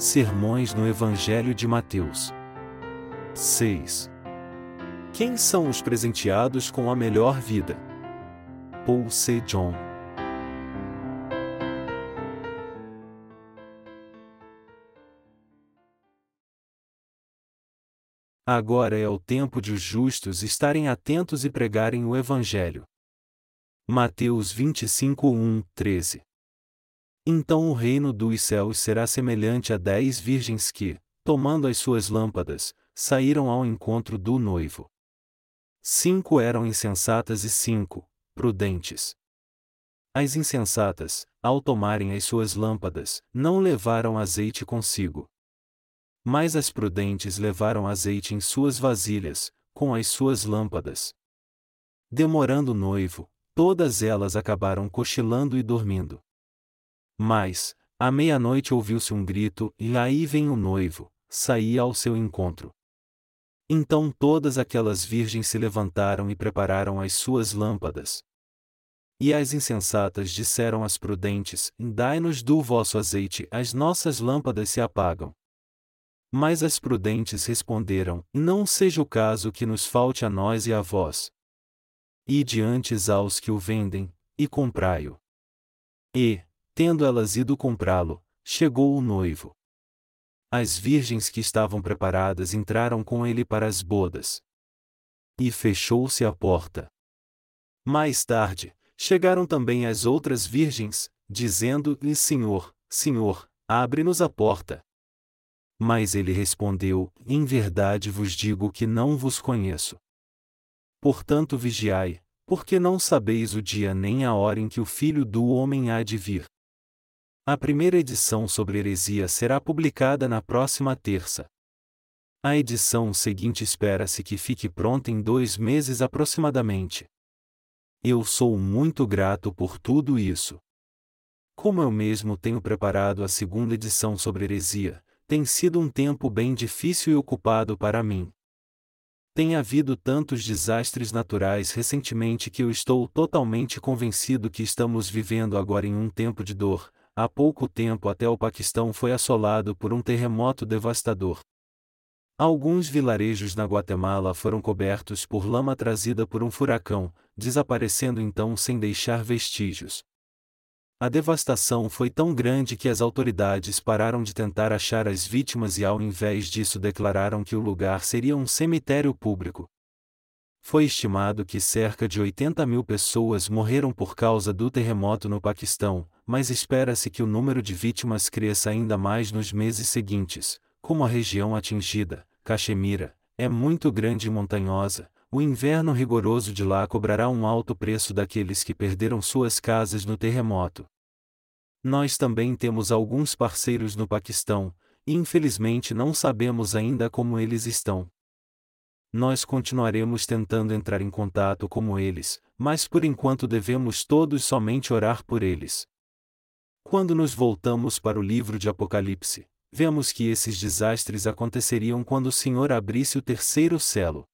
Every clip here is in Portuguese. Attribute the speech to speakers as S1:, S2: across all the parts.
S1: Sermões no Evangelho de Mateus. 6. Quem são os presenteados com a melhor vida? Paul C. John. Agora é o tempo de os justos estarem atentos e pregarem o Evangelho. Mateus 25, 1, 13 então o reino dos céus será semelhante a dez virgens que, tomando as suas lâmpadas, saíram ao encontro do noivo. Cinco eram insensatas e cinco, prudentes. As insensatas, ao tomarem as suas lâmpadas, não levaram azeite consigo. Mas as prudentes levaram azeite em suas vasilhas, com as suas lâmpadas. Demorando o noivo, todas elas acabaram cochilando e dormindo. Mas, à meia-noite ouviu-se um grito, e aí vem o noivo, saía ao seu encontro. Então todas aquelas virgens se levantaram e prepararam as suas lâmpadas. E as insensatas disseram às prudentes: Dai-nos do vosso azeite, as nossas lâmpadas se apagam. Mas as prudentes responderam: Não seja o caso que nos falte a nós e a vós. E diante aos que o vendem, e comprai-o. E, Tendo elas ido comprá-lo, chegou o noivo. As virgens que estavam preparadas entraram com ele para as bodas. E fechou-se a porta. Mais tarde, chegaram também as outras virgens, dizendo-lhe: Senhor, Senhor, abre-nos a porta. Mas ele respondeu: Em verdade vos digo que não vos conheço. Portanto vigiai, porque não sabeis o dia nem a hora em que o Filho do Homem há de vir. A primeira edição sobre heresia será publicada na próxima terça. A edição seguinte espera-se que fique pronta em dois meses aproximadamente. Eu sou muito grato por tudo isso. Como eu mesmo tenho preparado a segunda edição sobre heresia, tem sido um tempo bem difícil e ocupado para mim. Tem havido tantos desastres naturais recentemente que eu estou totalmente convencido que estamos vivendo agora em um tempo de dor, Há pouco tempo até o Paquistão foi assolado por um terremoto devastador. Alguns vilarejos na Guatemala foram cobertos por lama trazida por um furacão, desaparecendo então sem deixar vestígios. A devastação foi tão grande que as autoridades pararam de tentar achar as vítimas e, ao invés disso, declararam que o lugar seria um cemitério público. Foi estimado que cerca de 80 mil pessoas morreram por causa do terremoto no Paquistão, mas espera-se que o número de vítimas cresça ainda mais nos meses seguintes. Como a região atingida, Caxemira, é muito grande e montanhosa, o inverno rigoroso de lá cobrará um alto preço daqueles que perderam suas casas no terremoto. Nós também temos alguns parceiros no Paquistão, e infelizmente não sabemos ainda como eles estão. Nós continuaremos tentando entrar em contato com eles, mas por enquanto devemos todos somente orar por eles. Quando nos voltamos para o livro de Apocalipse, vemos que esses desastres aconteceriam quando o Senhor abrisse o terceiro selo.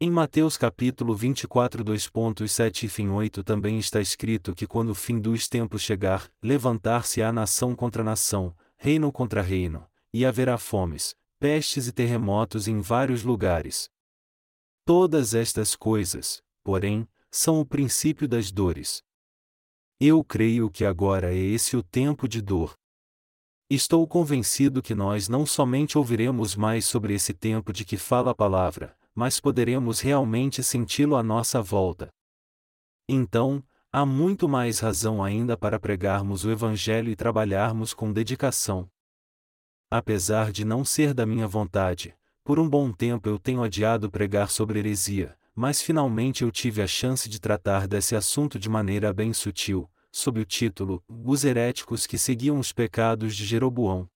S1: Em Mateus capítulo 24 2.7 e fim 8 também está escrito que quando o fim dos tempos chegar, levantar-se-á nação contra nação, reino contra reino, e haverá fomes, pestes e terremotos em vários lugares. Todas estas coisas, porém, são o princípio das dores. Eu creio que agora é esse o tempo de dor. Estou convencido que nós não somente ouviremos mais sobre esse tempo de que fala a palavra, mas poderemos realmente senti-lo à nossa volta. Então, há muito mais razão ainda para pregarmos o Evangelho e trabalharmos com dedicação. Apesar de não ser da minha vontade, por um bom tempo eu tenho adiado pregar sobre heresia, mas finalmente eu tive a chance de tratar desse assunto de maneira bem sutil, sob o título Os Heréticos que Seguiam os Pecados de Jeroboão.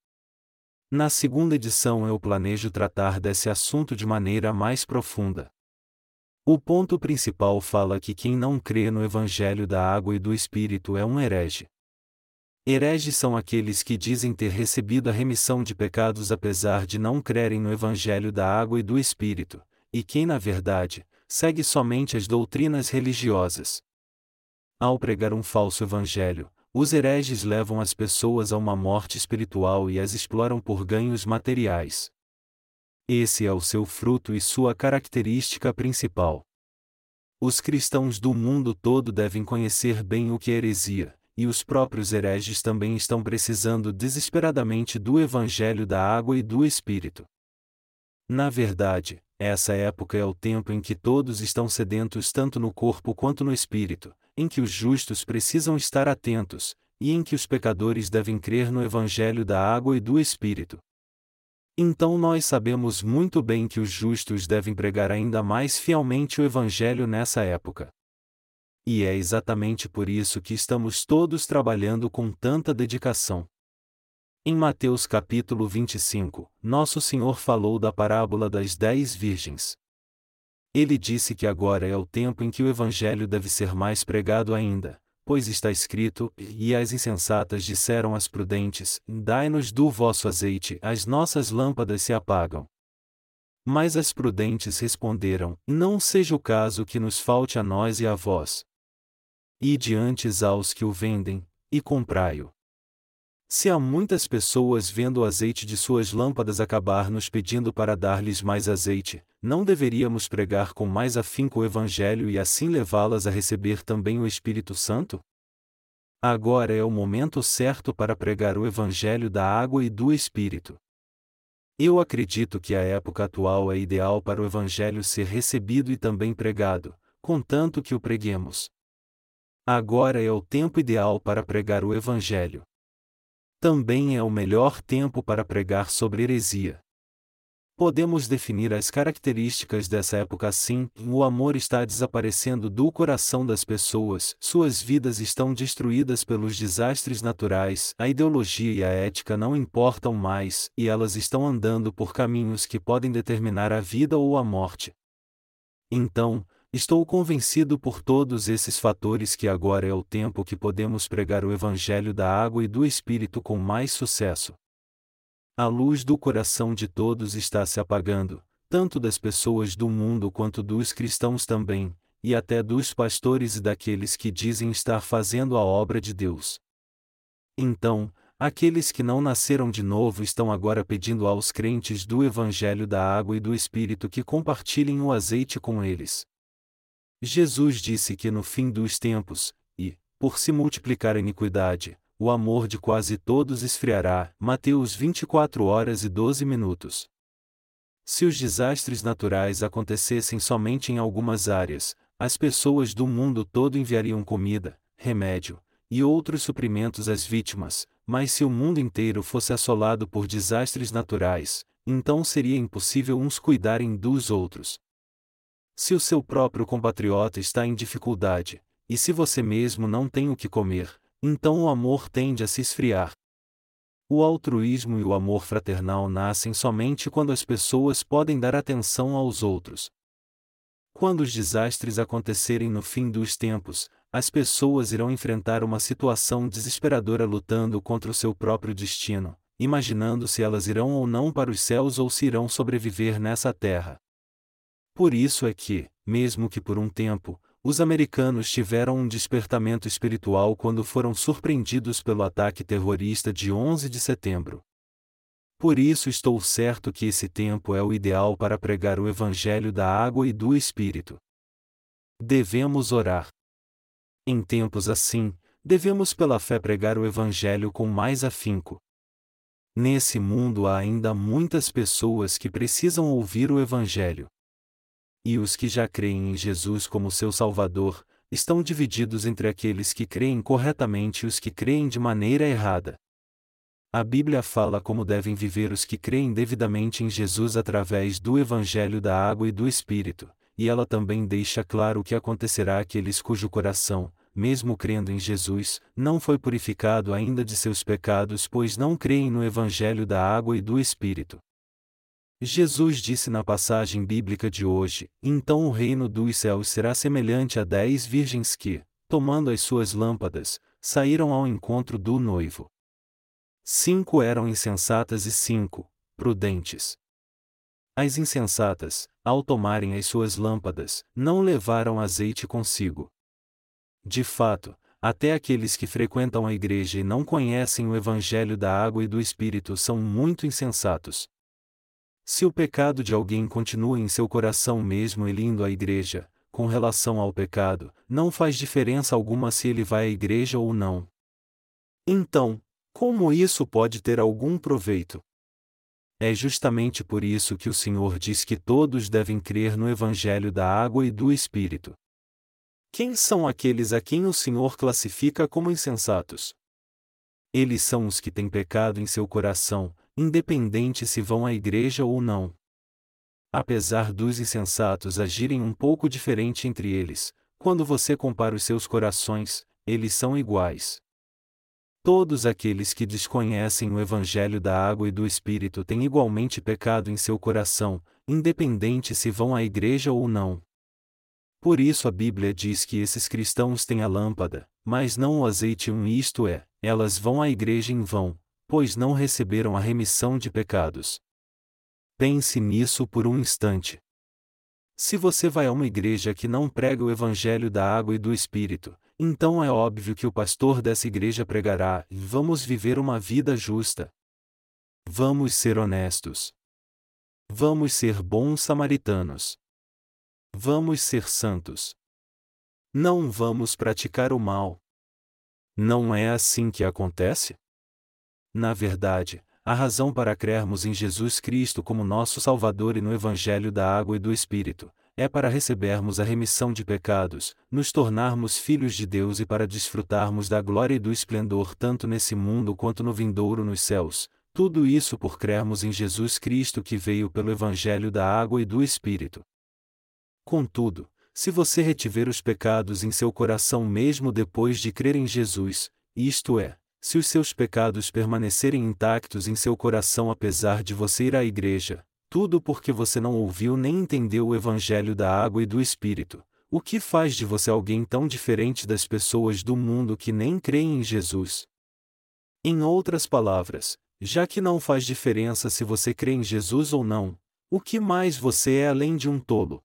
S1: Na segunda edição eu planejo tratar desse assunto de maneira mais profunda. O ponto principal fala que quem não crê no Evangelho da Água e do Espírito é um herege. Hereges são aqueles que dizem ter recebido a remissão de pecados apesar de não crerem no Evangelho da Água e do Espírito, e quem, na verdade, segue somente as doutrinas religiosas. Ao pregar um falso evangelho, os hereges levam as pessoas a uma morte espiritual e as exploram por ganhos materiais. Esse é o seu fruto e sua característica principal. Os cristãos do mundo todo devem conhecer bem o que é heresia, e os próprios hereges também estão precisando desesperadamente do Evangelho da água e do Espírito. Na verdade, essa época é o tempo em que todos estão sedentos tanto no corpo quanto no espírito, em que os justos precisam estar atentos, e em que os pecadores devem crer no Evangelho da água e do Espírito. Então nós sabemos muito bem que os justos devem pregar ainda mais fielmente o Evangelho nessa época. E é exatamente por isso que estamos todos trabalhando com tanta dedicação. Em Mateus capítulo 25, Nosso Senhor falou da parábola das dez virgens. Ele disse que agora é o tempo em que o Evangelho deve ser mais pregado ainda, pois está escrito: E as insensatas disseram às prudentes: Dai-nos do vosso azeite, as nossas lâmpadas se apagam. Mas as prudentes responderam: Não seja o caso que nos falte a nós e a vós. E diante aos que o vendem, e comprai-o. Se há muitas pessoas vendo o azeite de suas lâmpadas acabar nos pedindo para dar-lhes mais azeite, não deveríamos pregar com mais afinco o Evangelho e assim levá-las a receber também o Espírito Santo? Agora é o momento certo para pregar o Evangelho da água e do Espírito. Eu acredito que a época atual é ideal para o Evangelho ser recebido e também pregado, contanto que o preguemos. Agora é o tempo ideal para pregar o Evangelho também é o melhor tempo para pregar sobre heresia. Podemos definir as características dessa época assim: o amor está desaparecendo do coração das pessoas, suas vidas estão destruídas pelos desastres naturais, a ideologia e a ética não importam mais, e elas estão andando por caminhos que podem determinar a vida ou a morte. Então, Estou convencido por todos esses fatores que agora é o tempo que podemos pregar o Evangelho da água e do Espírito com mais sucesso. A luz do coração de todos está se apagando, tanto das pessoas do mundo quanto dos cristãos também, e até dos pastores e daqueles que dizem estar fazendo a obra de Deus. Então, aqueles que não nasceram de novo estão agora pedindo aos crentes do Evangelho da água e do Espírito que compartilhem o azeite com eles. Jesus disse que no fim dos tempos, e, por se multiplicar a iniquidade, o amor de quase todos esfriará. Mateus 24 horas e 12 minutos. Se os desastres naturais acontecessem somente em algumas áreas, as pessoas do mundo todo enviariam comida, remédio e outros suprimentos às vítimas, mas se o mundo inteiro fosse assolado por desastres naturais, então seria impossível uns cuidarem dos outros. Se o seu próprio compatriota está em dificuldade, e se você mesmo não tem o que comer, então o amor tende a se esfriar. O altruísmo e o amor fraternal nascem somente quando as pessoas podem dar atenção aos outros. Quando os desastres acontecerem no fim dos tempos, as pessoas irão enfrentar uma situação desesperadora lutando contra o seu próprio destino, imaginando se elas irão ou não para os céus ou se irão sobreviver nessa terra. Por isso é que, mesmo que por um tempo, os americanos tiveram um despertamento espiritual quando foram surpreendidos pelo ataque terrorista de 11 de setembro. Por isso estou certo que esse tempo é o ideal para pregar o Evangelho da água e do Espírito. Devemos orar. Em tempos assim, devemos pela fé pregar o Evangelho com mais afinco. Nesse mundo há ainda muitas pessoas que precisam ouvir o Evangelho e os que já creem em Jesus como seu Salvador, estão divididos entre aqueles que creem corretamente e os que creem de maneira errada. A Bíblia fala como devem viver os que creem devidamente em Jesus através do Evangelho da Água e do Espírito, e ela também deixa claro o que acontecerá àqueles cujo coração, mesmo crendo em Jesus, não foi purificado ainda de seus pecados, pois não creem no Evangelho da Água e do Espírito. Jesus disse na passagem bíblica de hoje: Então o reino dos céus será semelhante a dez virgens que, tomando as suas lâmpadas, saíram ao encontro do noivo. Cinco eram insensatas e cinco, prudentes. As insensatas, ao tomarem as suas lâmpadas, não levaram azeite consigo. De fato, até aqueles que frequentam a igreja e não conhecem o Evangelho da água e do Espírito são muito insensatos. Se o pecado de alguém continua em seu coração mesmo ele indo à igreja, com relação ao pecado, não faz diferença alguma se ele vai à igreja ou não. Então, como isso pode ter algum proveito? É justamente por isso que o Senhor diz que todos devem crer no Evangelho da água e do Espírito. Quem são aqueles a quem o Senhor classifica como insensatos? Eles são os que têm pecado em seu coração, independente se vão à igreja ou não. Apesar dos insensatos agirem um pouco diferente entre eles, quando você compara os seus corações, eles são iguais. Todos aqueles que desconhecem o Evangelho da água e do Espírito têm igualmente pecado em seu coração, independente se vão à igreja ou não. Por isso a Bíblia diz que esses cristãos têm a lâmpada, mas não o azeite um isto é, elas vão à igreja em vão, pois não receberam a remissão de pecados. Pense nisso por um instante. Se você vai a uma igreja que não prega o Evangelho da água e do Espírito, então é óbvio que o pastor dessa igreja pregará: vamos viver uma vida justa. Vamos ser honestos. Vamos ser bons samaritanos. Vamos ser santos. Não vamos praticar o mal. Não é assim que acontece? Na verdade, a razão para crermos em Jesus Cristo como nosso Salvador e no Evangelho da Água e do Espírito, é para recebermos a remissão de pecados, nos tornarmos filhos de Deus e para desfrutarmos da glória e do esplendor tanto nesse mundo quanto no vindouro nos céus, tudo isso por crermos em Jesus Cristo que veio pelo Evangelho da água e do Espírito. Contudo, se você retiver os pecados em seu coração mesmo depois de crer em Jesus, isto é, se os seus pecados permanecerem intactos em seu coração apesar de você ir à igreja, tudo porque você não ouviu nem entendeu o Evangelho da água e do Espírito. O que faz de você alguém tão diferente das pessoas do mundo que nem creem em Jesus? Em outras palavras, já que não faz diferença se você crê em Jesus ou não, o que mais você é além de um tolo?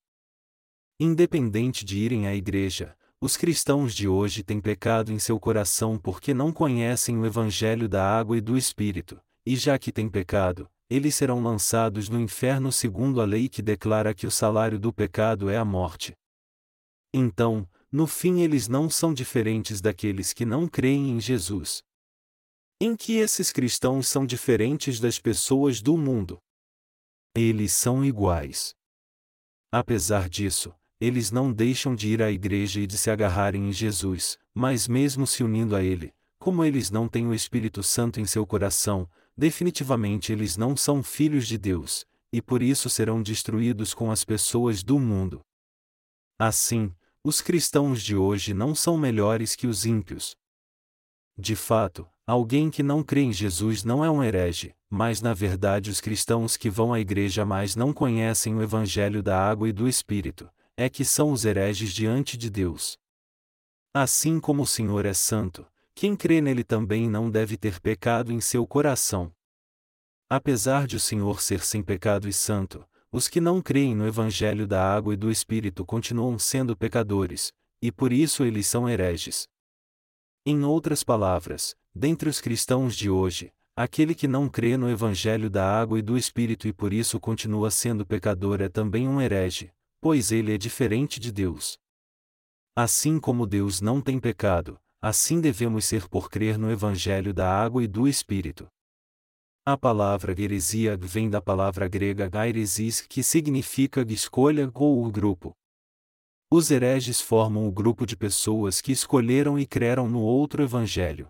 S1: Independente de irem à igreja, os cristãos de hoje têm pecado em seu coração porque não conhecem o Evangelho da água e do Espírito, e já que têm pecado, eles serão lançados no inferno segundo a lei que declara que o salário do pecado é a morte. Então, no fim eles não são diferentes daqueles que não creem em Jesus. Em que esses cristãos são diferentes das pessoas do mundo? Eles são iguais. Apesar disso, eles não deixam de ir à igreja e de se agarrarem em Jesus, mas mesmo se unindo a Ele, como eles não têm o Espírito Santo em seu coração, definitivamente eles não são filhos de Deus, e por isso serão destruídos com as pessoas do mundo. Assim, os cristãos de hoje não são melhores que os ímpios. De fato, alguém que não crê em Jesus não é um herege, mas na verdade os cristãos que vão à igreja mais não conhecem o Evangelho da água e do Espírito, é que são os hereges diante de Deus. Assim como o Senhor é santo, quem crê nele também não deve ter pecado em seu coração. Apesar de o Senhor ser sem pecado e santo, os que não creem no Evangelho da água e do Espírito continuam sendo pecadores, e por isso eles são hereges. Em outras palavras, dentre os cristãos de hoje, aquele que não crê no Evangelho da água e do Espírito e por isso continua sendo pecador é também um herege, pois ele é diferente de Deus. Assim como Deus não tem pecado, assim devemos ser por crer no Evangelho da água e do Espírito. A palavra heresia vem da palavra grega gairesis, que significa escolha ou o grupo. Os hereges formam o grupo de pessoas que escolheram e creram no outro evangelho.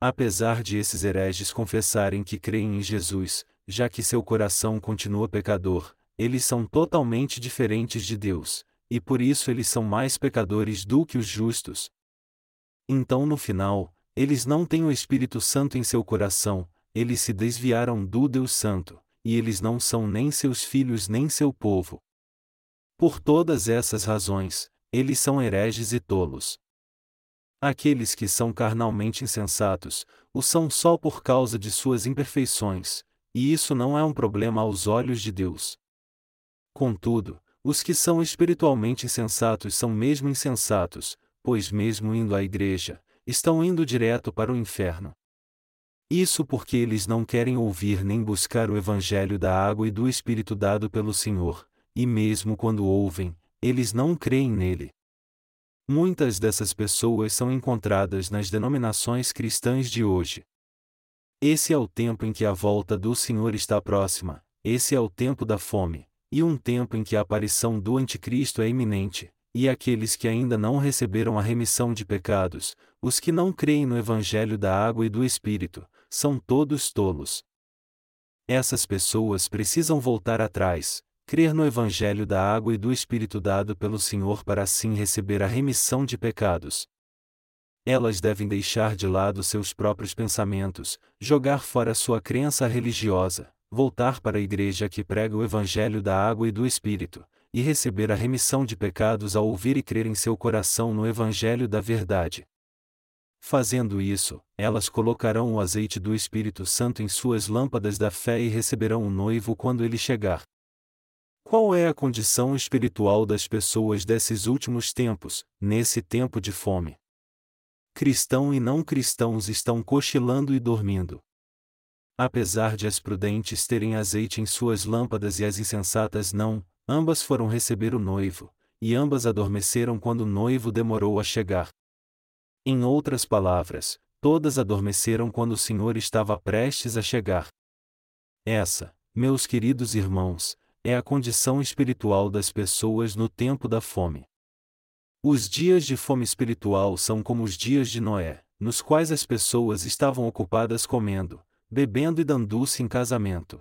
S1: Apesar de esses hereges confessarem que creem em Jesus, já que seu coração continua pecador, eles são totalmente diferentes de Deus, e por isso eles são mais pecadores do que os justos, então no final, eles não têm o Espírito Santo em seu coração, eles se desviaram do Deus Santo, e eles não são nem seus filhos nem seu povo. Por todas essas razões, eles são hereges e tolos. Aqueles que são carnalmente insensatos, o são só por causa de suas imperfeições, e isso não é um problema aos olhos de Deus. Contudo, os que são espiritualmente insensatos são mesmo insensatos, pois mesmo indo à igreja, estão indo direto para o inferno. Isso porque eles não querem ouvir nem buscar o Evangelho da água e do Espírito dado pelo Senhor, e mesmo quando ouvem, eles não creem nele. Muitas dessas pessoas são encontradas nas denominações cristãs de hoje. Esse é o tempo em que a volta do Senhor está próxima, esse é o tempo da fome, e um tempo em que a aparição do Anticristo é iminente, e aqueles que ainda não receberam a remissão de pecados, os que não creem no Evangelho da água e do Espírito, são todos tolos. Essas pessoas precisam voltar atrás, crer no Evangelho da água e do Espírito dado pelo Senhor para assim receber a remissão de pecados. Elas devem deixar de lado seus próprios pensamentos, jogar fora sua crença religiosa, voltar para a igreja que prega o Evangelho da água e do Espírito, e receber a remissão de pecados ao ouvir e crer em seu coração no Evangelho da verdade. Fazendo isso, elas colocarão o azeite do Espírito Santo em suas lâmpadas da fé e receberão o noivo quando ele chegar. Qual é a condição espiritual das pessoas desses últimos tempos, nesse tempo de fome? Cristão e não cristãos estão cochilando e dormindo. Apesar de as prudentes terem azeite em suas lâmpadas e as insensatas não, ambas foram receber o noivo, e ambas adormeceram quando o noivo demorou a chegar. Em outras palavras, todas adormeceram quando o Senhor estava prestes a chegar. Essa, meus queridos irmãos, é a condição espiritual das pessoas no tempo da fome. Os dias de fome espiritual são como os dias de Noé, nos quais as pessoas estavam ocupadas comendo, bebendo e dando-se em casamento.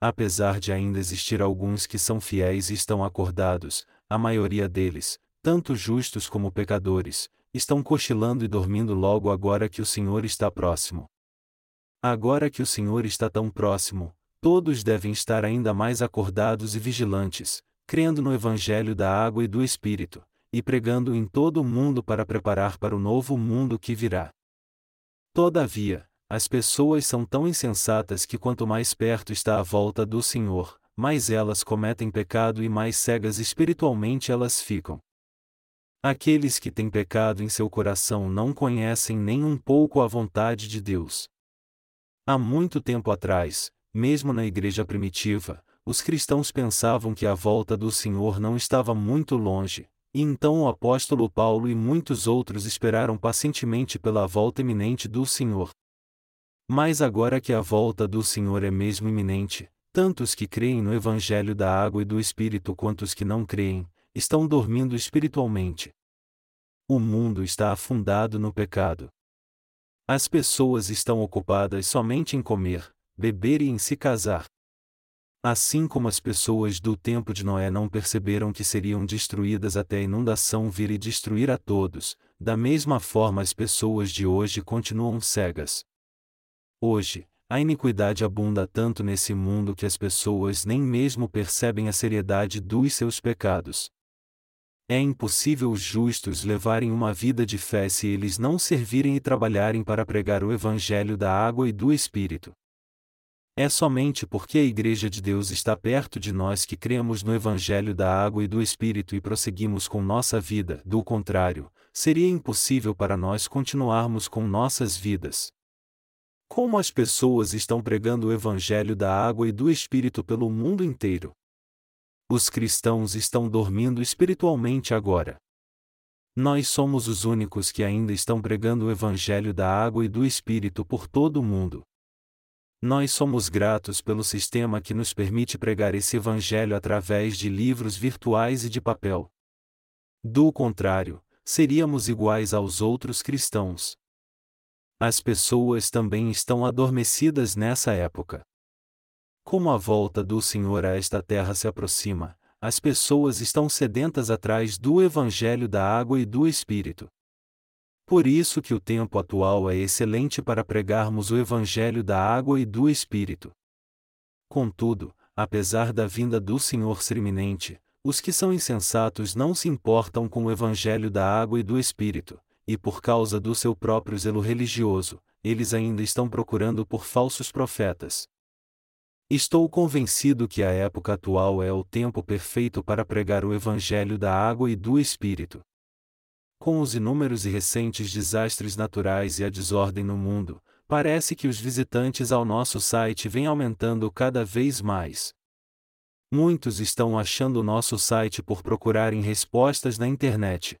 S1: Apesar de ainda existir alguns que são fiéis e estão acordados, a maioria deles, tanto justos como pecadores, estão cochilando e dormindo logo agora que o Senhor está próximo. Agora que o Senhor está tão próximo, todos devem estar ainda mais acordados e vigilantes, crendo no Evangelho da água e do Espírito, e pregando em todo o mundo para preparar para o novo mundo que virá. Todavia, as pessoas são tão insensatas que quanto mais perto está a volta do Senhor, mais elas cometem pecado e mais cegas espiritualmente elas ficam. Aqueles que têm pecado em seu coração não conhecem nem um pouco a vontade de Deus. Há muito tempo atrás, mesmo na igreja primitiva, os cristãos pensavam que a volta do Senhor não estava muito longe, e então o apóstolo Paulo e muitos outros esperaram pacientemente pela volta iminente do Senhor. Mas agora que a volta do Senhor é mesmo iminente, tanto os que creem no Evangelho da água e do Espírito quanto os que não creem, estão dormindo espiritualmente. O mundo está afundado no pecado. As pessoas estão ocupadas somente em comer, beber e em se casar. Assim como as pessoas do tempo de Noé não perceberam que seriam destruídas até a inundação vir e destruir a todos, da mesma forma as pessoas de hoje continuam cegas. Hoje, a iniquidade abunda tanto nesse mundo que as pessoas nem mesmo percebem a seriedade dos seus pecados. É impossível os justos levarem uma vida de fé se eles não servirem e trabalharem para pregar o Evangelho da água e do Espírito. É somente porque a Igreja de Deus está perto de nós que cremos no Evangelho da água e do Espírito e prosseguimos com nossa vida, do contrário, seria impossível para nós continuarmos com nossas vidas. Como as pessoas estão pregando o Evangelho da água e do Espírito pelo mundo inteiro? Os cristãos estão dormindo espiritualmente agora. Nós somos os únicos que ainda estão pregando o Evangelho da água e do Espírito por todo o mundo. Nós somos gratos pelo sistema que nos permite pregar esse Evangelho através de livros virtuais e de papel. Do contrário, seríamos iguais aos outros cristãos. As pessoas também estão adormecidas nessa época. Como a volta do Senhor a esta terra se aproxima, as pessoas estão sedentas atrás do Evangelho da água e do Espírito. Por isso que o tempo atual é excelente para pregarmos o Evangelho da água e do Espírito. Contudo, apesar da vinda do Senhor ser iminente, os que são insensatos não se importam com o Evangelho da água e do Espírito, e por causa do seu próprio zelo religioso, eles ainda estão procurando por falsos profetas, Estou convencido que a época atual é o tempo perfeito para pregar o Evangelho da água e do Espírito. com os inúmeros e recentes desastres naturais e a desordem no mundo, parece que os visitantes ao nosso site vêm aumentando cada vez mais. Muitos estão achando o nosso site por procurarem respostas na internet.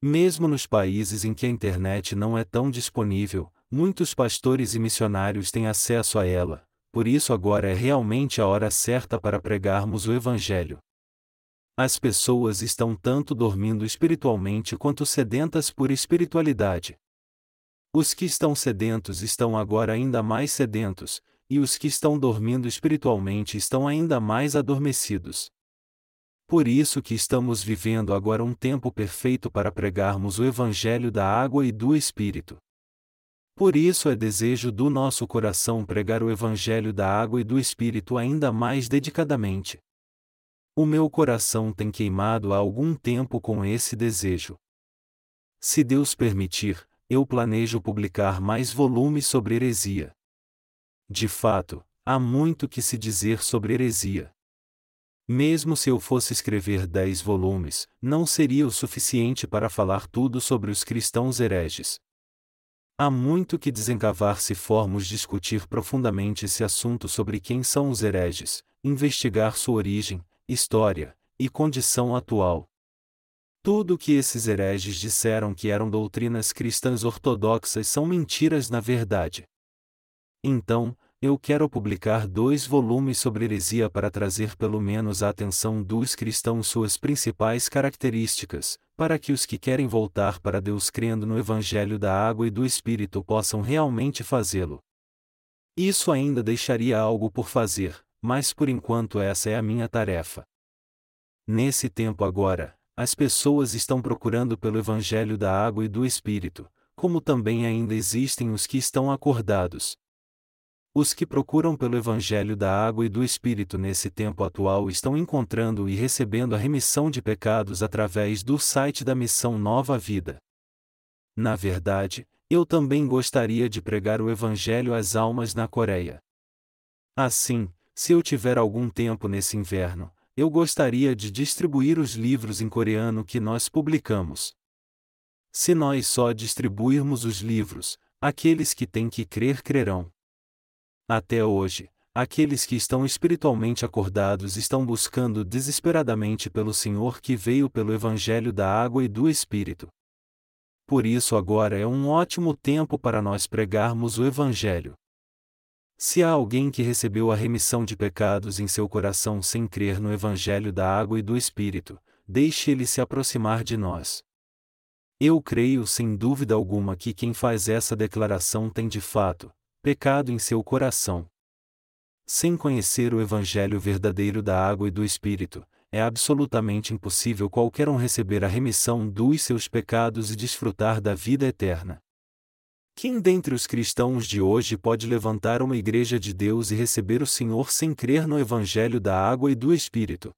S1: Mesmo nos países em que a internet não é tão disponível, muitos pastores e missionários têm acesso a ela, por isso agora é realmente a hora certa para pregarmos o Evangelho. As pessoas estão tanto dormindo espiritualmente quanto sedentas por espiritualidade. Os que estão sedentos estão agora ainda mais sedentos, e os que estão dormindo espiritualmente estão ainda mais adormecidos. Por isso que estamos vivendo agora um tempo perfeito para pregarmos o Evangelho da água e do Espírito. Por isso é desejo do nosso coração pregar o Evangelho da água e do Espírito ainda mais dedicadamente. O meu coração tem queimado há algum tempo com esse desejo. Se Deus permitir, eu planejo publicar mais volumes sobre heresia. De fato, há muito que se dizer sobre heresia. Mesmo se eu fosse escrever dez volumes, não seria o suficiente para falar tudo sobre os cristãos hereges. Há muito que desencavar se formos discutir profundamente esse assunto sobre quem são os hereges, investigar sua origem, história e condição atual. Tudo o que esses hereges disseram que eram doutrinas cristãs ortodoxas são mentiras na verdade. Então, eu quero publicar dois volumes sobre heresia para trazer pelo menos a atenção dos cristãos suas principais características, para que os que querem voltar para Deus crendo no Evangelho da Água e do Espírito possam realmente fazê-lo. Isso ainda deixaria algo por fazer, mas por enquanto essa é a minha tarefa. Nesse tempo agora, as pessoas estão procurando pelo Evangelho da Água e do Espírito, como também ainda existem os que estão acordados, os que procuram pelo Evangelho da água e do Espírito nesse tempo atual estão encontrando e recebendo a remissão de pecados através do site da Missão Nova Vida. Na verdade, eu também gostaria de pregar o Evangelho às almas na Coreia. Assim, se eu tiver algum tempo nesse inverno, eu gostaria de distribuir os livros em coreano que nós publicamos. Se nós só distribuirmos os livros, aqueles que têm que crer crerão. Até hoje, aqueles que estão espiritualmente acordados estão buscando desesperadamente pelo Senhor que veio pelo Evangelho da água e do Espírito. Por isso agora é um ótimo tempo para nós pregarmos o Evangelho. Se há alguém que recebeu a remissão de pecados em seu coração sem crer no Evangelho da água e do Espírito, deixe ele se aproximar de nós. Eu creio sem dúvida alguma que quem faz essa declaração tem de fato, pecado em seu coração. Sem conhecer o Evangelho verdadeiro da água e do Espírito, é absolutamente impossível qualquer um receber a remissão dos seus pecados e desfrutar da vida eterna. Quem dentre os cristãos de hoje pode levantar uma igreja de Deus e receber o Senhor sem crer no Evangelho da água e do Espírito?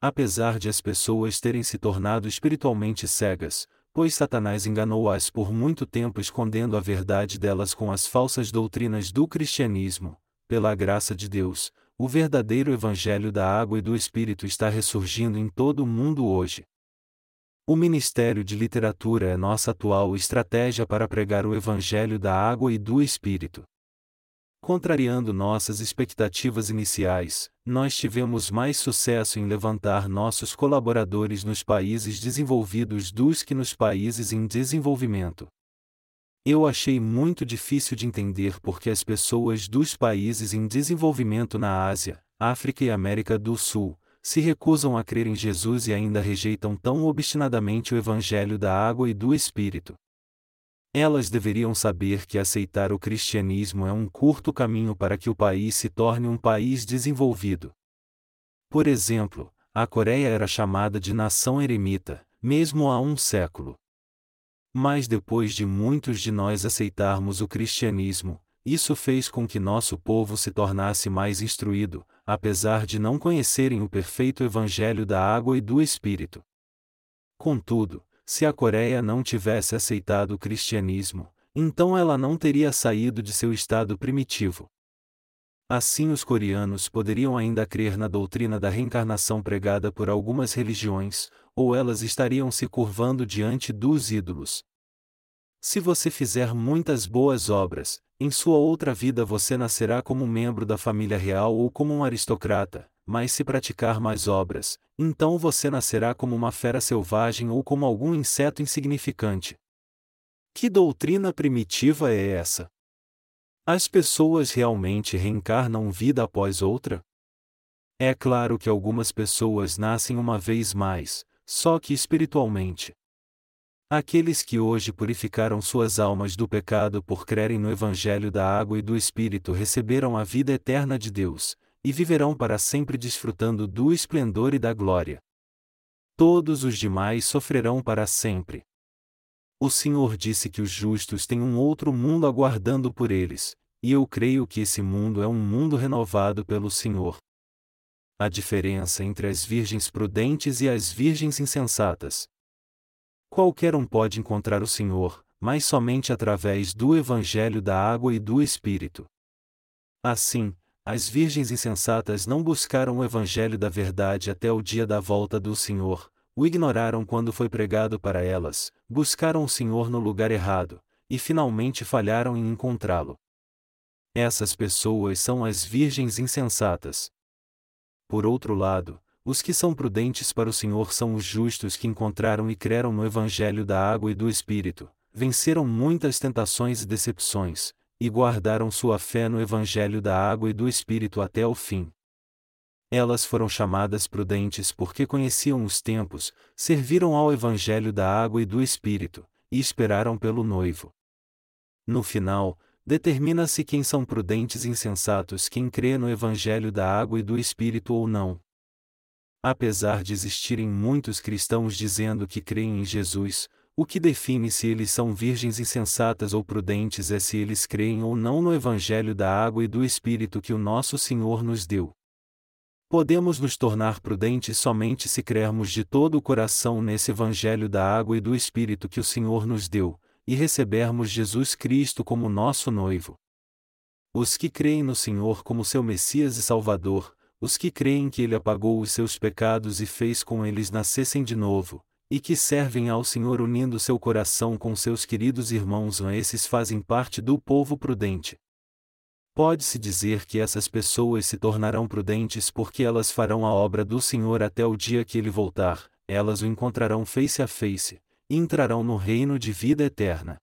S1: Apesar de as pessoas terem se tornado espiritualmente cegas, pois Satanás enganou-as por muito tempo escondendo a verdade delas com as falsas doutrinas do cristianismo. Pela graça de Deus, o verdadeiro Evangelho da Água e do Espírito está ressurgindo em todo o mundo hoje. O Ministério de Literatura é nossa atual estratégia para pregar o Evangelho da Água e do Espírito. Contrariando nossas expectativas iniciais, nós tivemos mais sucesso em levantar nossos colaboradores nos países desenvolvidos dos que nos países em desenvolvimento. Eu achei muito difícil de entender porque as pessoas dos países em desenvolvimento na Ásia, África e América do Sul se recusam a crer em Jesus e ainda rejeitam tão obstinadamente o Evangelho da água e do Espírito. Elas deveriam saber que aceitar o cristianismo é um curto caminho para que o país se torne um país desenvolvido. Por exemplo, a Coreia era chamada de nação eremita, mesmo há um século. Mas depois de muitos de nós aceitarmos o cristianismo, isso fez com que nosso povo se tornasse mais instruído, apesar de não conhecerem o perfeito evangelho da água e do Espírito. Contudo, se a Coreia não tivesse aceitado o cristianismo, então ela não teria saído de seu estado primitivo. Assim, os coreanos poderiam ainda crer na doutrina da reencarnação pregada por algumas religiões, ou elas estariam se curvando diante dos ídolos. Se você fizer muitas boas obras, em sua outra vida você nascerá como um membro da família real ou como um aristocrata, mas se praticar mais obras, então você nascerá como uma fera selvagem ou como algum inseto insignificante. Que doutrina primitiva é essa? As pessoas realmente reencarnam vida após outra? É claro que algumas pessoas nascem uma vez mais, só que espiritualmente. Aqueles que hoje purificaram suas almas do pecado por crerem no Evangelho da Água e do Espírito receberam a vida eterna de Deus, e viverão para sempre desfrutando do esplendor e da glória. Todos os demais sofrerão para sempre. O Senhor disse que os justos têm um outro mundo aguardando por eles, e eu creio que esse mundo é um mundo renovado pelo Senhor. A diferença entre as virgens prudentes e as virgens insensatas, Qualquer um pode encontrar o Senhor, mas somente através do Evangelho da Água e do Espírito. Assim, as virgens insensatas não buscaram o Evangelho da verdade até o dia da volta do Senhor, o ignoraram quando foi pregado para elas, buscaram o Senhor no lugar errado, e finalmente falharam em encontrá-lo. Essas pessoas são as virgens insensatas. Por outro lado, os que são prudentes para o Senhor são os justos que encontraram e creram no Evangelho da água e do Espírito, venceram muitas tentações e decepções, e guardaram sua fé no Evangelho da água e do Espírito até o fim. Elas foram chamadas prudentes porque conheciam os tempos, serviram ao Evangelho da água e do Espírito, e esperaram pelo noivo. No final, determina-se quem são prudentes e insensatos quem crê no Evangelho da água e do Espírito ou não. Apesar de existirem muitos cristãos dizendo que creem em Jesus, o que define se eles são virgens insensatas ou prudentes é se eles creem ou não no Evangelho da água e do Espírito que o nosso Senhor nos deu. Podemos nos tornar prudentes somente se crermos de todo o coração nesse Evangelho da água e do Espírito que o Senhor nos deu, e recebermos Jesus Cristo como nosso noivo. Os que creem no Senhor como seu Messias e Salvador, os que creem que ele apagou os seus pecados e fez com eles nascessem de novo, e que servem ao Senhor unindo seu coração com seus queridos irmãos, esses fazem parte do povo prudente. Pode-se dizer que essas pessoas se tornarão prudentes porque elas farão a obra do Senhor até o dia que ele voltar, elas o encontrarão face a face, e entrarão no reino de vida eterna.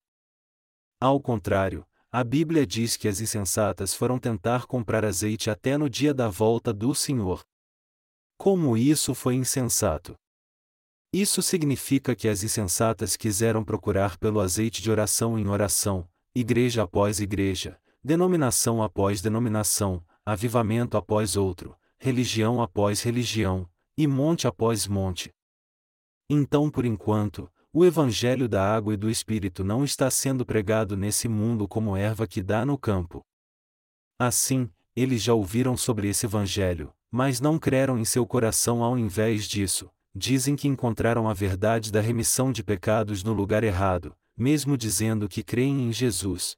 S1: Ao contrário, a Bíblia diz que as insensatas foram tentar comprar azeite até no dia da volta do Senhor. Como isso foi insensato? Isso significa que as insensatas quiseram procurar pelo azeite de oração em oração, igreja após igreja, denominação após denominação, avivamento após outro, religião após religião, e monte após monte. Então, por enquanto, o Evangelho da água e do Espírito não está sendo pregado nesse mundo como erva que dá no campo. Assim, eles já ouviram sobre esse Evangelho, mas não creram em seu coração ao invés disso, dizem que encontraram a verdade da remissão de pecados no lugar errado, mesmo dizendo que creem em Jesus.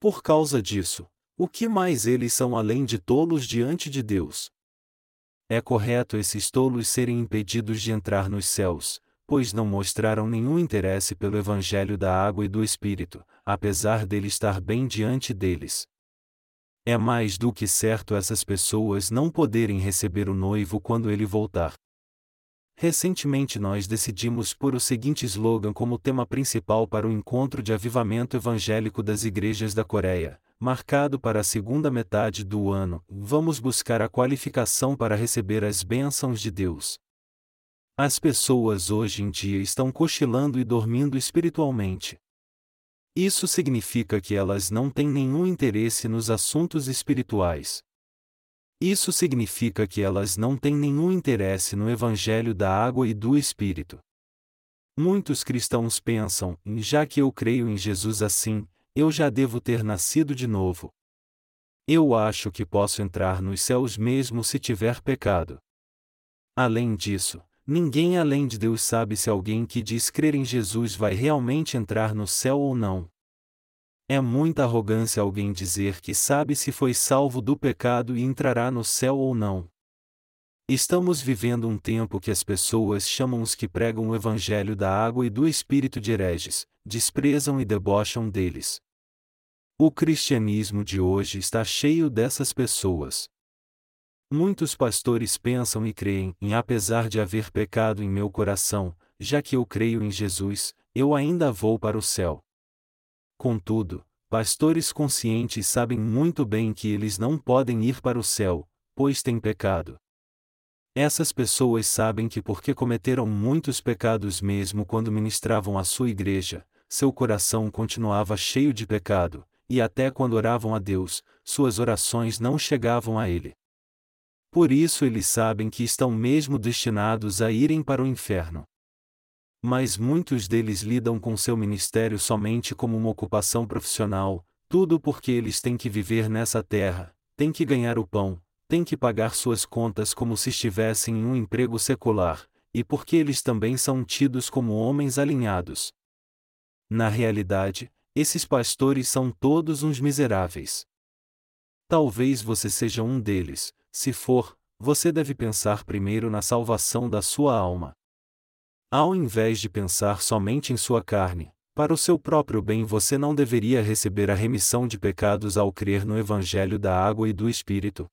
S1: Por causa disso, o que mais eles são além de tolos diante de Deus? É correto esses tolos serem impedidos de entrar nos céus, pois não mostraram nenhum interesse pelo Evangelho da água e do Espírito, apesar dele estar bem diante deles. É mais do que certo essas pessoas não poderem receber o noivo quando ele voltar. Recentemente nós decidimos pôr o seguinte slogan como tema principal para o encontro de avivamento evangélico das igrejas da Coreia, marcado para a segunda metade do ano. Vamos buscar a qualificação para receber as bênçãos de Deus. As pessoas hoje em dia estão cochilando e dormindo espiritualmente. Isso significa que elas não têm nenhum interesse nos assuntos espirituais. Isso significa que elas não têm nenhum interesse no Evangelho da água e do Espírito. Muitos cristãos pensam, já que eu creio em Jesus assim, eu já devo ter nascido de novo. Eu acho que posso entrar nos céus mesmo se tiver pecado. Além disso, Ninguém além de Deus sabe se alguém que diz crer em Jesus vai realmente entrar no céu ou não. É muita arrogância alguém dizer que sabe se foi salvo do pecado e entrará no céu ou não. Estamos vivendo um tempo que as pessoas chamam os que pregam o evangelho da água e do espírito de hereges, desprezam e debocham deles. O cristianismo de hoje está cheio dessas pessoas. Muitos pastores pensam e creem em apesar de haver pecado em meu coração, já que eu creio em Jesus, eu ainda vou para o céu. Contudo, pastores conscientes sabem muito bem que eles não podem ir para o céu, pois têm pecado. Essas pessoas sabem que porque cometeram muitos pecados mesmo quando ministravam a sua igreja, seu coração continuava cheio de pecado, e até quando oravam a Deus, suas orações não chegavam a Ele. Por isso eles sabem que estão mesmo destinados a irem para o inferno. Mas muitos deles lidam com seu ministério somente como uma ocupação profissional, tudo porque eles têm que viver nessa terra, têm que ganhar o pão, têm que pagar suas contas como se estivessem em um emprego secular, e porque eles também são tidos como homens alinhados. Na realidade, esses pastores são todos uns miseráveis. Talvez você seja um deles, se for, você deve pensar primeiro na salvação da sua alma. Ao invés de pensar somente em sua carne, para o seu próprio bem você não deveria receber a remissão de pecados ao crer no Evangelho da água e do Espírito,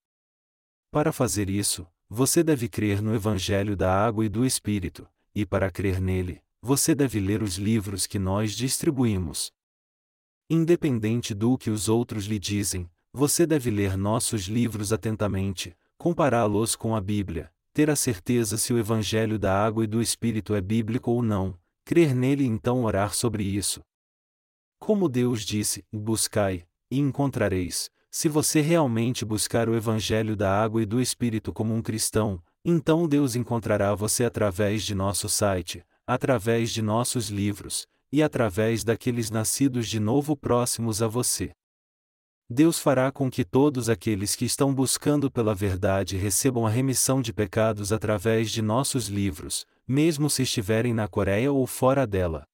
S1: para fazer isso, você deve crer no Evangelho da Água e do Espírito, e para crer nele, você deve ler os livros que nós distribuímos. Independente do que os outros lhe dizem, você deve ler nossos livros atentamente, compará-los com a Bíblia, ter a certeza se o Evangelho da Água e do Espírito é bíblico ou não, crer nele e então orar sobre isso. Como Deus disse: Buscai, e encontrareis, se você realmente buscar o Evangelho da água e do Espírito como um cristão, então Deus encontrará você através de nosso site, através de nossos livros, e através daqueles nascidos de novo próximos a você. Deus fará com que todos aqueles que estão buscando pela verdade recebam a remissão de pecados através de nossos livros, mesmo se estiverem na Coreia ou fora dela.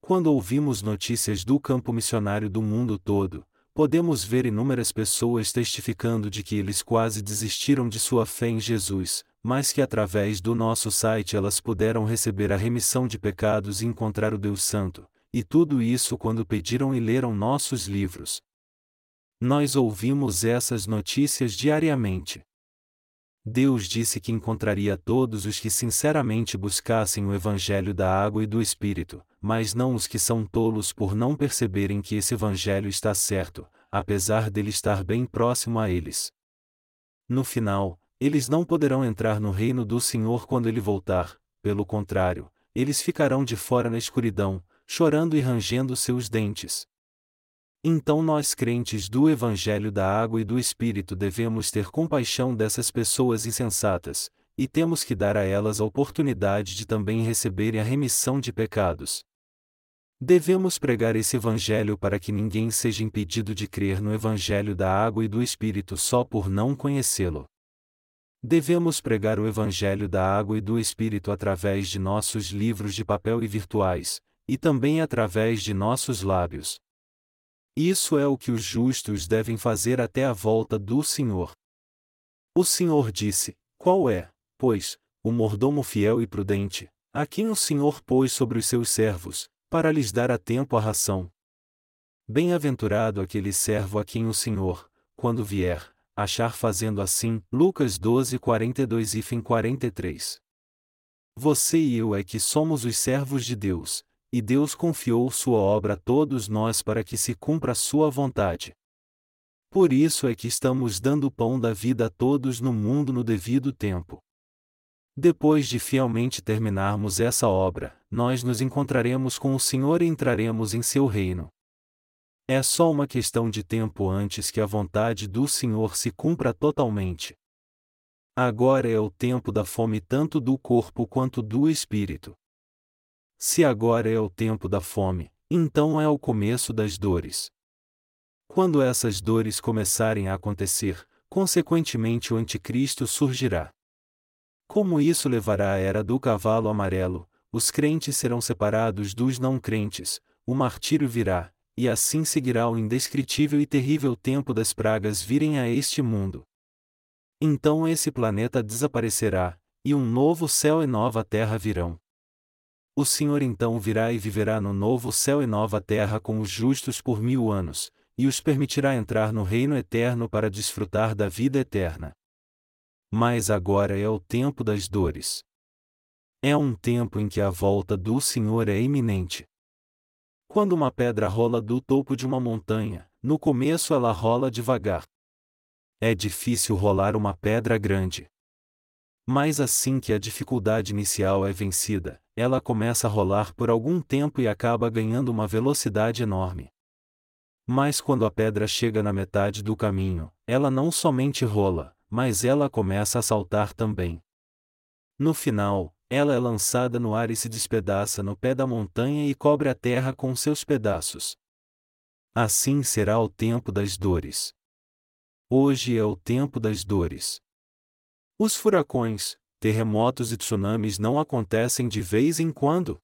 S1: Quando ouvimos notícias do campo missionário do mundo todo, podemos ver inúmeras pessoas testificando de que eles quase desistiram de sua fé em Jesus, mas que através do nosso site elas puderam receber a remissão de pecados e encontrar o Deus Santo, e tudo isso quando pediram e leram nossos livros. Nós ouvimos essas notícias diariamente. Deus disse que encontraria todos os que sinceramente buscassem o Evangelho da água e do Espírito, mas não os que são tolos por não perceberem que esse evangelho está certo, apesar dele estar bem próximo a eles. No final, eles não poderão entrar no reino do Senhor quando ele voltar, pelo contrário, eles ficarão de fora na escuridão, chorando e rangendo seus dentes. Então nós crentes do Evangelho da Água e do Espírito devemos ter compaixão dessas pessoas insensatas, e temos que dar a elas a oportunidade de também receberem a remissão de pecados. Devemos pregar esse Evangelho para que ninguém seja impedido de crer no Evangelho da água e do Espírito só por não conhecê-lo. Devemos pregar o Evangelho da água e do Espírito através de nossos livros de papel e virtuais, e também através de nossos lábios. Isso é o que os justos devem fazer até a volta do Senhor. O Senhor disse: Qual é, pois, o mordomo fiel e prudente, a quem o Senhor pôs sobre os seus servos, para lhes dar a tempo a ração. Bem-aventurado aquele servo a quem o Senhor, quando vier, achar fazendo assim. Lucas 12, 42 e fim 43. Você e eu é que somos os servos de Deus, e Deus confiou sua obra a todos nós para que se cumpra sua vontade. Por isso é que estamos dando o pão da vida a todos no mundo no devido tempo. Depois de fielmente terminarmos essa obra, nós nos encontraremos com o Senhor e entraremos em seu reino. É só uma questão de tempo antes que a vontade do Senhor se cumpra totalmente. Agora é o tempo da fome tanto do corpo quanto do espírito. Se agora é o tempo da fome, então é o começo das dores. Quando essas dores começarem a acontecer, consequentemente o Anticristo surgirá. Como isso levará à era do cavalo amarelo, os crentes serão separados dos não crentes, o martírio virá, e assim seguirá o indescritível e terrível tempo das pragas virem a este mundo. Então esse planeta desaparecerá, e um novo céu e nova terra virão. O Senhor então virá e viverá no novo céu e nova terra com os justos por mil anos, e os permitirá entrar no reino eterno para desfrutar da vida eterna. Mas agora é o tempo das dores. É um tempo em que a volta do Senhor é iminente. Quando uma pedra rola do topo de uma montanha, no começo ela rola devagar. É difícil rolar uma pedra grande. Mas assim que a dificuldade inicial é vencida, ela começa a rolar por algum tempo e acaba ganhando uma velocidade enorme. Mas quando a pedra chega na metade do caminho, ela não somente rola, mas ela começa a saltar também. No final, ela é lançada no ar e se despedaça no pé da montanha e cobre a terra com seus pedaços. Assim será o tempo das dores. Hoje é o tempo das dores. Os furacões, terremotos e tsunamis não acontecem de vez em quando.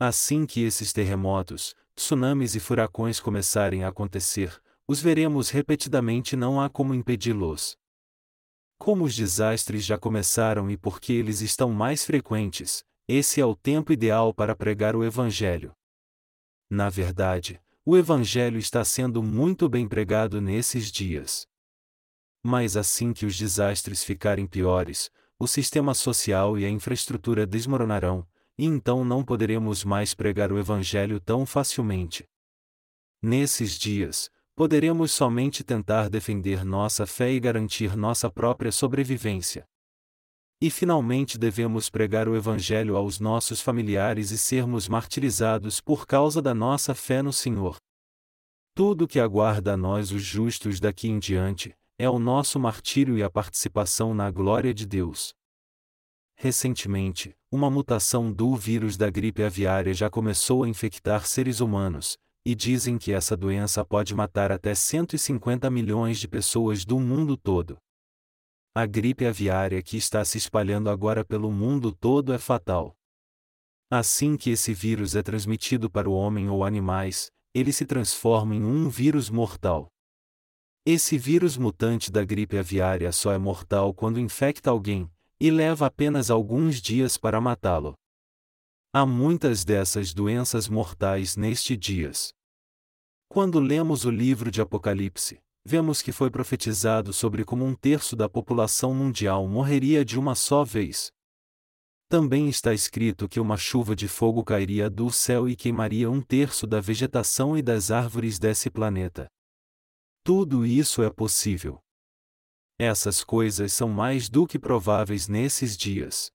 S1: Assim que esses terremotos, tsunamis e furacões começarem a acontecer, os veremos repetidamente e não há como impedi-los. Como os desastres já começaram e porque eles estão mais frequentes, esse é o tempo ideal para pregar o Evangelho. Na verdade, o Evangelho está sendo muito bem pregado nesses dias. Mas assim que os desastres ficarem piores, o sistema social e a infraestrutura desmoronarão, e então não poderemos mais pregar o Evangelho tão facilmente. Nesses dias, poderemos somente tentar defender nossa fé e garantir nossa própria sobrevivência. E finalmente devemos pregar o Evangelho aos nossos familiares e sermos martirizados por causa da nossa fé no Senhor. Tudo que aguarda a nós os justos daqui em diante, é o nosso martírio e a participação na glória de Deus. Recentemente, uma mutação do vírus da gripe aviária já começou a infectar seres humanos, e dizem que essa doença pode matar até 150 milhões de pessoas do mundo todo. A gripe aviária que está se espalhando agora pelo mundo todo é fatal. Assim que esse vírus é transmitido para o homem ou animais, ele se transforma em um vírus mortal. Esse vírus mutante da gripe aviária só é mortal quando infecta alguém, e leva apenas alguns dias para matá-lo. Há muitas dessas doenças mortais neste dias. Quando lemos o livro de Apocalipse, vemos que foi profetizado sobre como um terço da população mundial morreria de uma só vez. Também está escrito que uma chuva de fogo cairia do céu e queimaria um terço da vegetação e das árvores desse planeta. Tudo isso é possível. Essas coisas são mais do que prováveis nesses dias.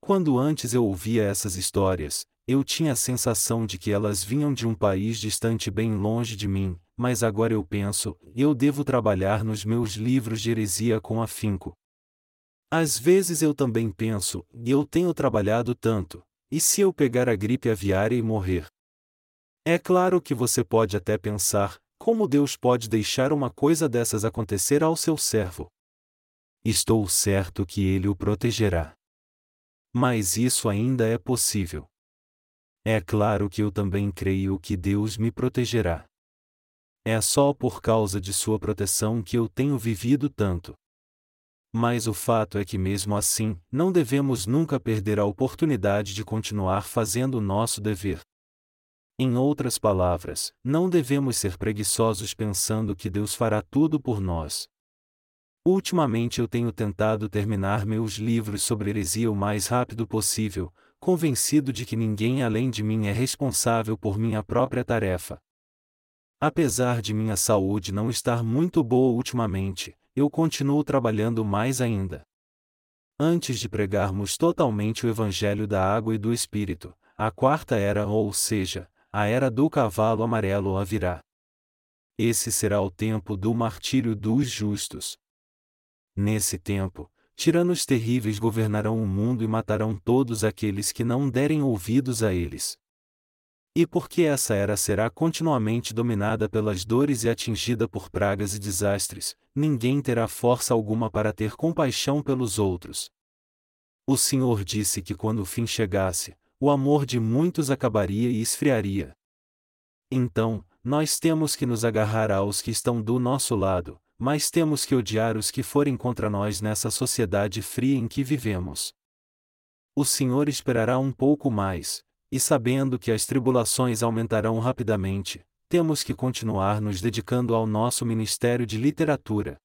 S1: Quando antes eu ouvia essas histórias, eu tinha a sensação de que elas vinham de um país distante bem longe de mim, mas agora eu penso, eu devo trabalhar nos meus livros de heresia com afinco. Às vezes eu também penso, e eu tenho trabalhado tanto, e se eu pegar a gripe aviária e morrer? É claro que você pode até pensar, como Deus pode deixar uma coisa dessas acontecer ao seu servo? Estou certo que ele o protegerá. Mas isso ainda é possível. É claro que eu também creio que Deus me protegerá. É só por causa de sua proteção que eu tenho vivido tanto. Mas o fato é que, mesmo assim, não devemos nunca perder a oportunidade de continuar fazendo o nosso dever. Em outras palavras, não devemos ser preguiçosos pensando que Deus fará tudo por nós. Ultimamente eu tenho tentado terminar meus livros sobre heresia o mais rápido possível, convencido de que ninguém além de mim é responsável por minha própria tarefa. Apesar de minha saúde não estar muito boa ultimamente, eu continuo trabalhando mais ainda. Antes de pregarmos totalmente o Evangelho da Água e do Espírito, a quarta era, ou seja, a era do cavalo amarelo a virá. Esse será o tempo do martírio dos justos. Nesse tempo, tiranos terríveis governarão o mundo e matarão todos aqueles que não derem ouvidos a eles. E porque essa era será continuamente dominada pelas dores e atingida por pragas e desastres, ninguém terá força alguma para ter compaixão pelos outros. O Senhor disse que quando o fim chegasse, o amor de muitos acabaria e esfriaria. Então, nós temos que nos agarrar aos que estão do nosso lado, mas temos que odiar os que forem contra nós nessa sociedade fria em que vivemos. O Senhor esperará um pouco mais, e sabendo que as tribulações aumentarão rapidamente, temos que continuar nos dedicando ao nosso ministério de literatura.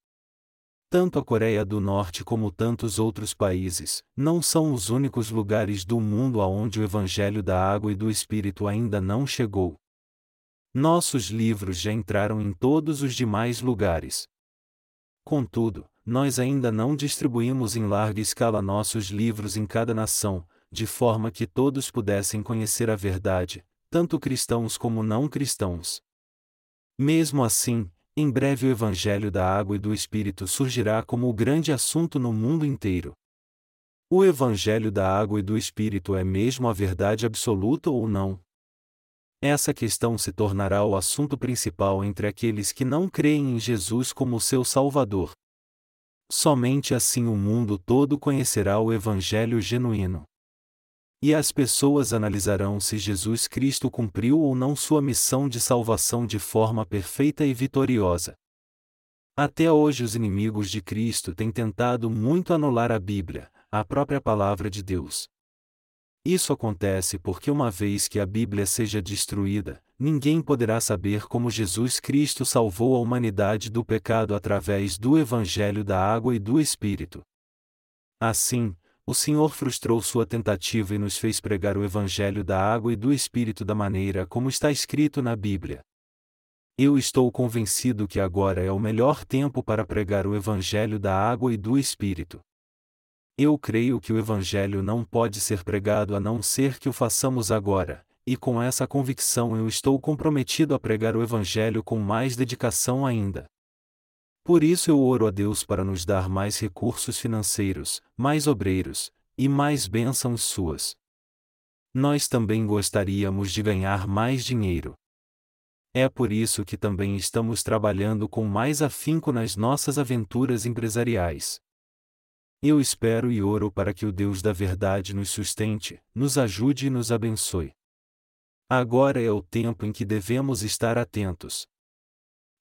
S1: Tanto a Coreia do Norte como tantos outros países, não são os únicos lugares do mundo aonde o Evangelho da Água e do Espírito ainda não chegou. Nossos livros já entraram em todos os demais lugares. Contudo, nós ainda não distribuímos em larga escala nossos livros em cada nação, de forma que todos pudessem conhecer a verdade, tanto cristãos como não cristãos. Mesmo assim, em breve o Evangelho da Água e do Espírito surgirá como o grande assunto no mundo inteiro. O Evangelho da Água e do Espírito é mesmo a verdade absoluta ou não? Essa questão se tornará o assunto principal entre aqueles que não creem em Jesus como seu Salvador. Somente assim o mundo todo conhecerá o Evangelho genuíno. E as pessoas analisarão se Jesus Cristo cumpriu ou não sua missão de salvação de forma perfeita e vitoriosa. Até hoje os inimigos de Cristo têm tentado muito anular a Bíblia, a própria palavra de Deus. Isso acontece porque uma vez que a Bíblia seja destruída, ninguém poderá saber como Jesus Cristo salvou a humanidade do pecado através do Evangelho da Água e do Espírito. Assim, o Senhor frustrou sua tentativa e nos fez pregar o Evangelho da água e do Espírito da maneira como está escrito na Bíblia. Eu estou convencido que agora é o melhor tempo para pregar o Evangelho da água e do Espírito. Eu creio que o Evangelho não pode ser pregado a não ser que o façamos agora, e com essa convicção eu estou comprometido a pregar o Evangelho com mais dedicação ainda. Por isso eu oro a Deus para nos dar mais recursos financeiros, mais obreiros, e mais bênçãos suas. Nós também gostaríamos de ganhar mais dinheiro. É por isso que também estamos trabalhando com mais afinco nas nossas aventuras empresariais. Eu espero e oro para que o Deus da verdade nos sustente, nos ajude e nos abençoe. Agora é o tempo em que devemos estar atentos,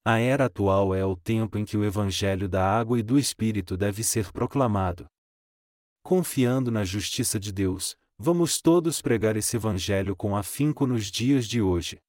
S1: a era atual é o tempo em que o Evangelho da água e do Espírito deve ser proclamado. Confiando na justiça de Deus, vamos todos pregar esse Evangelho com afinco nos dias de hoje.